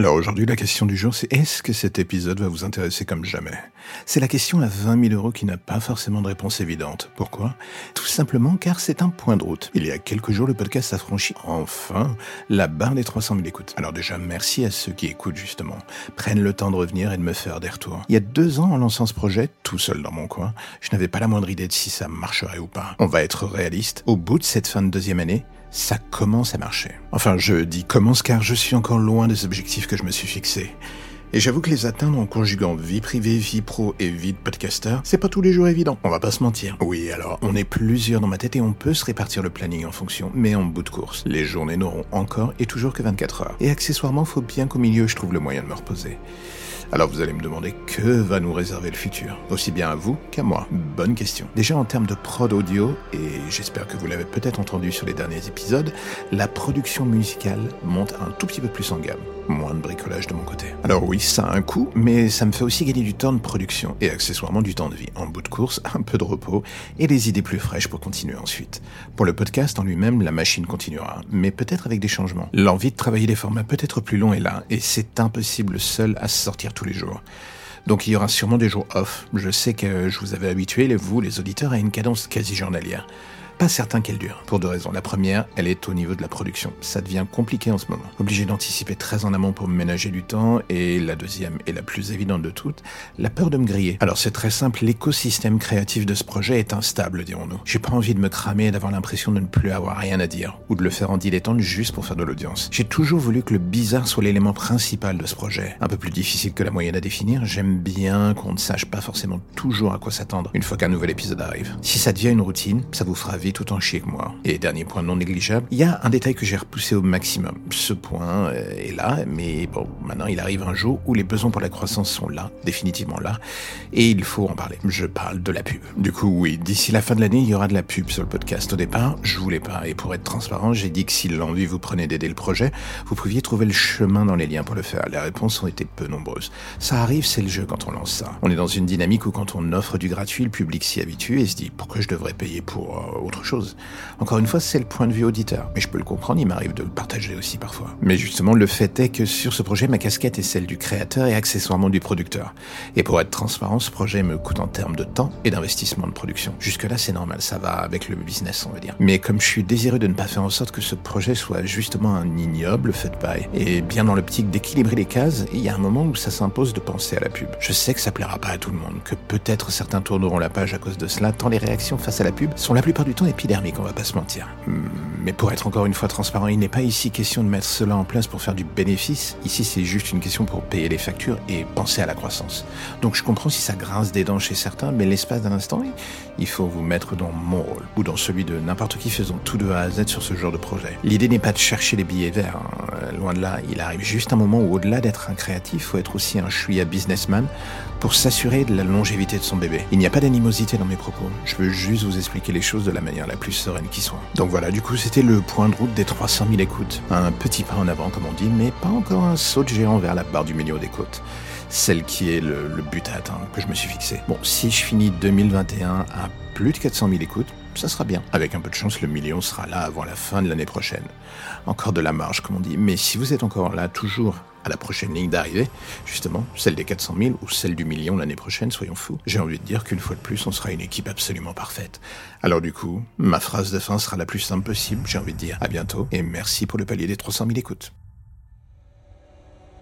Alors aujourd'hui, la question du jour, c'est est-ce que cet épisode va vous intéresser comme jamais? C'est la question à 20 000 euros qui n'a pas forcément de réponse évidente. Pourquoi? Tout simplement car c'est un point de route. Il y a quelques jours, le podcast a franchi enfin la barre des 300 000 écoutes. Alors déjà, merci à ceux qui écoutent justement, prennent le temps de revenir et de me faire des retours. Il y a deux ans, en lançant ce projet, tout seul dans mon coin, je n'avais pas la moindre idée de si ça marcherait ou pas. On va être réaliste. Au bout de cette fin de deuxième année, ça commence à marcher. Enfin, je dis commence car je suis encore loin des objectifs que je me suis fixés. Et j'avoue que les atteindre en conjuguant vie privée, vie pro et vie de podcaster, c'est pas tous les jours évident, on va pas se mentir. Oui, alors, on est plusieurs dans ma tête et on peut se répartir le planning en fonction, mais en bout de course. Les journées n'auront encore et toujours que 24 heures. Et accessoirement, faut bien qu'au milieu, je trouve le moyen de me reposer. Alors vous allez me demander que va nous réserver le futur, aussi bien à vous qu'à moi. Bonne question. Déjà en termes de prod audio, et j'espère que vous l'avez peut-être entendu sur les derniers épisodes, la production musicale monte un tout petit peu plus en gamme. Moins de bricolage de mon côté. Alors oui, ça a un coût, mais ça me fait aussi gagner du temps de production et accessoirement du temps de vie. En bout de course, un peu de repos et des idées plus fraîches pour continuer ensuite. Pour le podcast en lui-même, la machine continuera, mais peut-être avec des changements. L'envie de travailler des formats peut-être plus longs est là, et c'est impossible seul à sortir tous les jours. Donc il y aura sûrement des jours off. Je sais que je vous avais habitué, vous, les auditeurs, à une cadence quasi journalière pas certain qu'elle dure, pour deux raisons. La première, elle est au niveau de la production. Ça devient compliqué en ce moment. Obligé d'anticiper très en amont pour me ménager du temps. Et la deuxième, et la plus évidente de toutes, la peur de me griller. Alors c'est très simple, l'écosystème créatif de ce projet est instable, dirons-nous. J'ai pas envie de me cramer et d'avoir l'impression de ne plus avoir rien à dire, ou de le faire en dilettante juste pour faire de l'audience. J'ai toujours voulu que le bizarre soit l'élément principal de ce projet. Un peu plus difficile que la moyenne à définir, j'aime bien qu'on ne sache pas forcément toujours à quoi s'attendre une fois qu'un nouvel épisode arrive. Si ça devient une routine, ça vous fera tout en chier que moi. Et dernier point non négligeable, il y a un détail que j'ai repoussé au maximum. Ce point euh, est là, mais bon, maintenant il arrive un jour où les besoins pour la croissance sont là, définitivement là, et il faut en parler. Je parle de la pub. Du coup, oui, d'ici la fin de l'année, il y aura de la pub sur le podcast. Au départ, je voulais pas, et pour être transparent, j'ai dit que si l'envie vous prenait d'aider le projet, vous pouviez trouver le chemin dans les liens pour le faire. Les réponses ont été peu nombreuses. Ça arrive, c'est le jeu quand on lance ça. On est dans une dynamique où quand on offre du gratuit, le public s'y habitue et se dit pourquoi je devrais payer pour euh, autre chose. Encore une fois, c'est le point de vue auditeur, mais je peux le comprendre, il m'arrive de le partager aussi parfois. Mais justement, le fait est que sur ce projet, ma casquette est celle du créateur et accessoirement du producteur. Et pour être transparent, ce projet me coûte en termes de temps et d'investissement de production. Jusque-là, c'est normal, ça va avec le business, on va dire. Mais comme je suis désireux de ne pas faire en sorte que ce projet soit justement un ignoble fait de et bien dans l'optique d'équilibrer les cases, il y a un moment où ça s'impose de penser à la pub. Je sais que ça plaira pas à tout le monde, que peut-être certains tourneront la page à cause de cela, tant les réactions face à la pub sont la plupart du temps épidermiques on va pas se mentir. Mais pour être encore une fois transparent, il n'est pas ici question de mettre cela en place pour faire du bénéfice. Ici, c'est juste une question pour payer les factures et penser à la croissance. Donc je comprends si ça grince des dents chez certains, mais l'espace d'un instant, il faut vous mettre dans mon rôle ou dans celui de n'importe qui faisant tout de A à Z sur ce genre de projet. L'idée n'est pas de chercher les billets verts. Hein. Loin de là, il arrive juste un moment où au-delà d'être un créatif, il faut être aussi un chouïa businessman pour s'assurer de la longévité de son bébé. Il n'y a pas d'animosité dans mes propos. Je veux juste vous expliquer les choses de la manière la plus sereine qui soit. Donc voilà, du coup, c'était le point de route des 300 000 écoutes. Un petit pas en avant, comme on dit, mais pas encore un saut de géant vers la barre du milieu des côtes. Celle qui est le, le but à atteindre, que je me suis fixé. Bon, si je finis 2021 à plus de 400 000 écoutes, ça sera bien. Avec un peu de chance, le million sera là avant la fin de l'année prochaine. Encore de la marge, comme on dit. Mais si vous êtes encore là, toujours à la prochaine ligne d'arrivée, justement, celle des 400 000 ou celle du million l'année prochaine, soyons fous, j'ai envie de dire qu'une fois de plus, on sera une équipe absolument parfaite. Alors du coup, ma phrase de fin sera la plus simple possible, j'ai envie de dire à bientôt, et merci pour le palier des 300 000 écoutes.